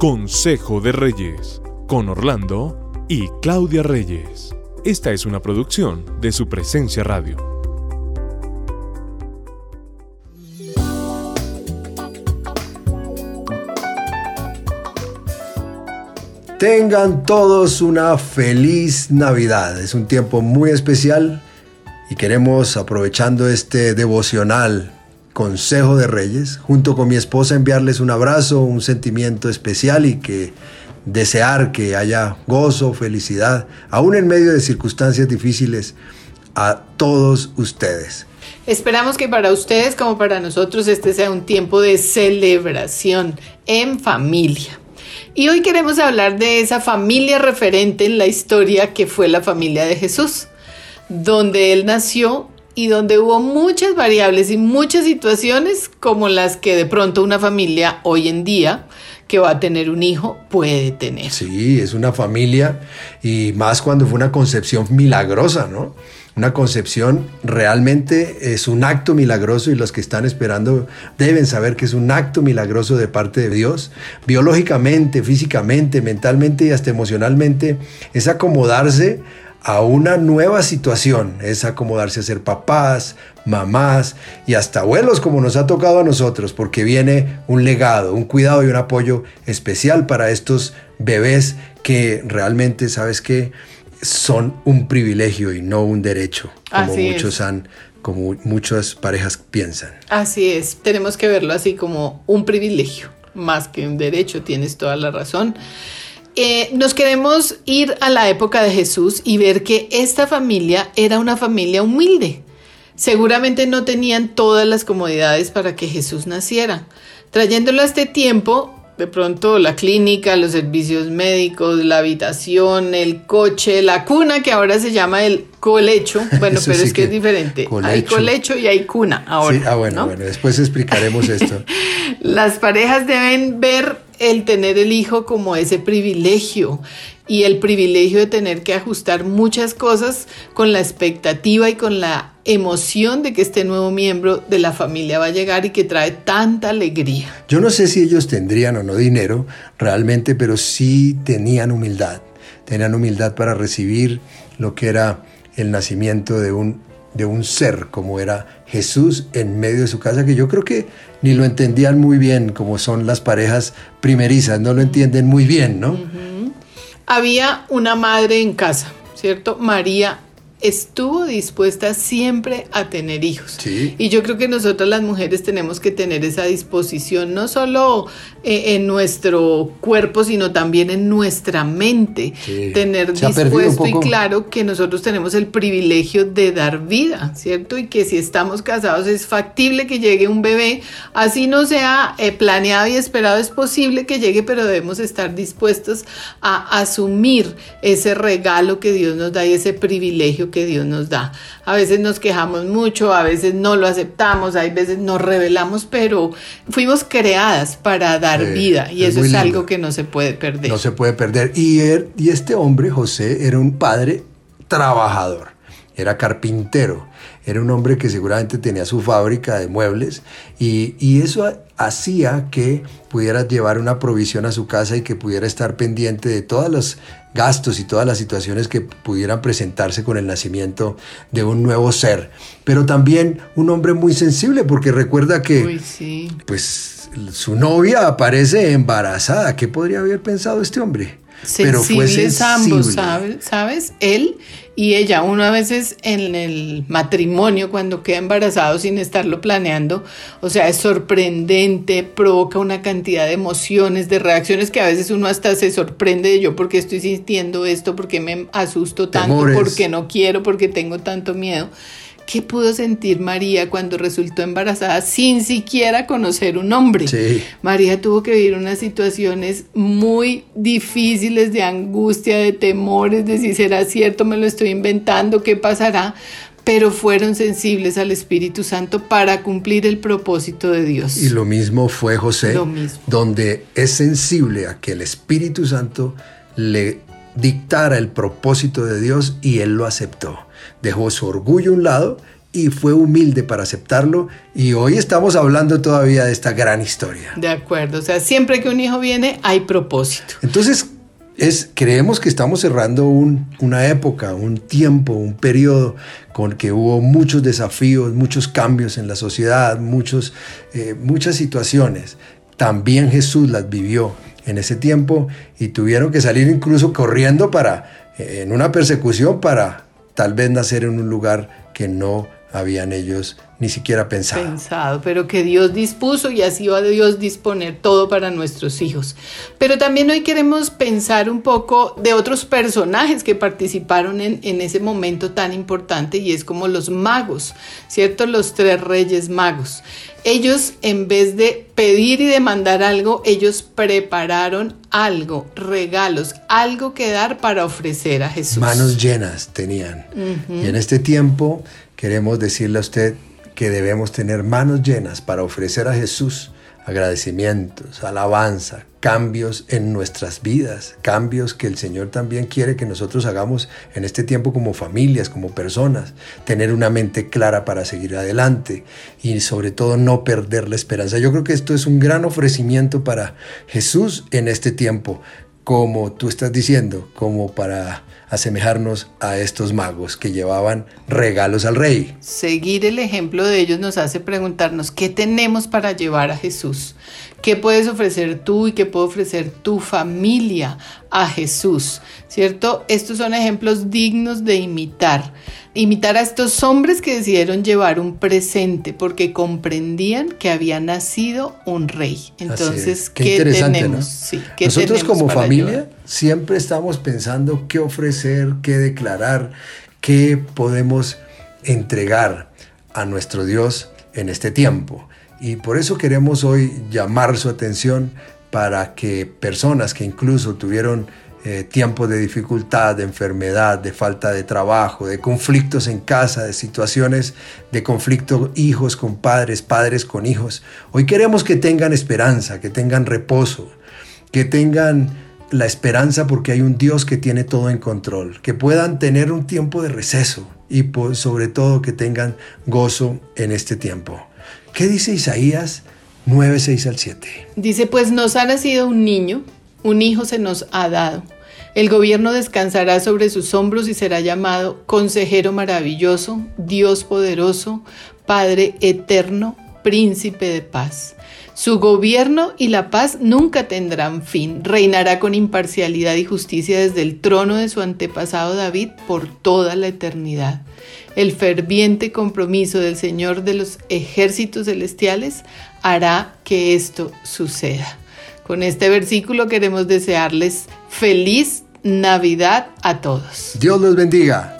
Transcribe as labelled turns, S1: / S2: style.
S1: Consejo de Reyes, con Orlando y Claudia Reyes. Esta es una producción de su presencia radio.
S2: Tengan todos una feliz Navidad. Es un tiempo muy especial y queremos, aprovechando este devocional Consejo de Reyes, junto con mi esposa enviarles un abrazo, un sentimiento especial y que desear que haya gozo, felicidad, aún en medio de circunstancias difíciles, a todos ustedes.
S3: Esperamos que para ustedes como para nosotros este sea un tiempo de celebración en familia. Y hoy queremos hablar de esa familia referente en la historia que fue la familia de Jesús, donde Él nació y donde hubo muchas variables y muchas situaciones como las que de pronto una familia hoy en día que va a tener un hijo puede tener.
S2: Sí, es una familia y más cuando fue una concepción milagrosa, ¿no? Una concepción realmente es un acto milagroso y los que están esperando deben saber que es un acto milagroso de parte de Dios. Biológicamente, físicamente, mentalmente y hasta emocionalmente es acomodarse a una nueva situación, es acomodarse a ser papás, mamás y hasta abuelos como nos ha tocado a nosotros, porque viene un legado, un cuidado y un apoyo especial para estos bebés que realmente, ¿sabes qué? Son un privilegio y no un derecho, como muchos han como muchas parejas piensan.
S3: Así es, tenemos que verlo así como un privilegio, más que un derecho, tienes toda la razón. Eh, nos queremos ir a la época de Jesús y ver que esta familia era una familia humilde. Seguramente no tenían todas las comodidades para que Jesús naciera. Trayéndolo a este tiempo, de pronto la clínica, los servicios médicos, la habitación, el coche, la cuna, que ahora se llama el colecho. Bueno, pero es que, es diferente. Hay colecho y hay cuna ahora.
S2: Sí, ah, bueno, bueno, después explicaremos esto.
S3: Las parejas deben ver el tener el hijo como ese privilegio y el privilegio de tener que ajustar muchas cosas con la expectativa y con la emoción de que este nuevo miembro de la familia va a llegar y que trae tanta alegría.
S2: Yo no sé si ellos tendrían o no dinero realmente, pero sí tenían humildad. Tenían humildad para recibir lo que era el nacimiento de un, de un ser como era Jesús en medio de su casa, que yo creo que ni lo entendían muy bien, como son las parejas primerizas, no lo entienden muy bien, ¿no?
S3: Había una madre en casa, ¿cierto? María estuvo dispuesta siempre a tener hijos. Y yo creo que nosotras las mujeres tenemos que tener esa disposición, no solo eh, en nuestro cuerpo, sino también en nuestra mente. Tener dispuesto y claro que nosotros tenemos el privilegio de dar vida, ¿cierto? Y que si estamos casados es factible que llegue un bebé, así no sea eh, planeado y esperado, es posible que llegue, pero debemos estar dispuestos a asumir ese regalo que Dios nos da y ese privilegio que Dios nos da. A veces nos quejamos mucho, a veces no lo aceptamos, hay veces nos revelamos, pero fuimos creadas para dar vida y eso es algo que no se puede perder.
S2: No se puede perder. Y, y este hombre, José, era un padre trabajador, era carpintero, era un hombre que seguramente tenía su fábrica de muebles y, y eso hacía que pudiera llevar una provisión a su casa y que pudiera estar pendiente de todas las gastos y todas las situaciones que pudieran presentarse con el nacimiento de un nuevo ser. Pero también un hombre muy sensible, porque recuerda que pues, su novia aparece embarazada. ¿Qué podría haber pensado este hombre?
S3: Pero fue ambos, ¿sabes? Él y ella, uno a veces en el matrimonio, cuando queda embarazado sin estarlo planeando, o sea, es sorprendente, provoca una cantidad de emociones, de reacciones que a veces uno hasta se sorprende de yo porque estoy sintiendo esto, porque me asusto tanto, porque no quiero, porque tengo tanto miedo. ¿Qué pudo sentir María cuando resultó embarazada sin siquiera conocer un hombre? María tuvo que vivir unas situaciones muy difíciles de angustia, de temores, de si será cierto, me lo estoy inventando, qué pasará, pero fueron sensibles al Espíritu Santo para cumplir el propósito de Dios.
S2: Y lo mismo fue José, donde es sensible a que el Espíritu Santo le dictara el propósito de Dios y él lo aceptó. Dejó su orgullo a un lado y fue humilde para aceptarlo y hoy estamos hablando todavía de esta gran historia.
S3: De acuerdo, o sea, siempre que un hijo viene hay propósito.
S2: Entonces, es, creemos que estamos cerrando una época, un tiempo, un periodo con que hubo muchos desafíos, muchos cambios en la sociedad, muchos, eh, muchas situaciones. También Jesús las vivió en ese tiempo y tuvieron que salir incluso corriendo para, eh, en una persecución para tal vez nacer en un lugar que no habían ellos ni siquiera pensado.
S3: Pensado, pero que Dios dispuso y así va a Dios disponer todo para nuestros hijos. Pero también hoy queremos pensar un poco de otros personajes que participaron en, en ese momento tan importante y es como los magos, ¿cierto? Los tres reyes magos. Ellos, en vez de pedir y demandar algo, ellos prepararon algo, regalos, algo que dar para ofrecer a Jesús.
S2: Manos llenas tenían. Y en este tiempo queremos decirle a usted que debemos tener manos llenas para ofrecer a Jesús agradecimientos, alabanza, cambios en nuestras vidas, cambios que el Señor también quiere que nosotros hagamos en este tiempo como familias, como personas, tener una mente clara para seguir adelante y sobre todo no perder la esperanza. Yo creo que esto es un gran ofrecimiento para Jesús en este tiempo, como tú estás diciendo, como para asemejarnos a estos magos que llevaban regalos al rey.
S3: Seguir el ejemplo de ellos nos hace preguntarnos qué tenemos para llevar a Jesús, qué puedes ofrecer tú y qué puede ofrecer tu familia a Jesús, ¿cierto? Estos son ejemplos dignos de imitar. Imitar a estos hombres que decidieron llevar un presente porque comprendían que había nacido un rey. Entonces, ¿qué, tenemos?
S2: Nosotros como familia siempre estamos pensando qué ofrecer, qué declarar, qué podemos entregar a nuestro Dios en este tiempo. Y por eso queremos hoy llamar su atención para que personas que incluso tuvieron eh, tiempos de dificultad, de enfermedad, de falta de trabajo, de conflictos en casa, de situaciones de conflicto hijos con padres, padres con hijos. Hoy queremos que tengan esperanza, que tengan reposo, que tengan la esperanza porque hay un Dios que tiene todo en control, que puedan tener un tiempo de receso y sobre todo que tengan gozo en este tiempo. ¿Qué dice Isaías 9, 6 al 7?
S3: Dice, pues nos ha nacido un niño, un hijo se nos ha dado. El gobierno descansará sobre sus hombros y será llamado Consejero maravilloso, Dios poderoso, Padre eterno, Príncipe de paz. Su gobierno y la paz nunca tendrán fin. Reinará con imparcialidad y justicia desde el trono de su antepasado David por toda la eternidad. El ferviente compromiso del Señor de los ejércitos celestiales hará que esto suceda. Con este versículo queremos desearles feliz Navidad a todos.
S2: Dios los bendiga.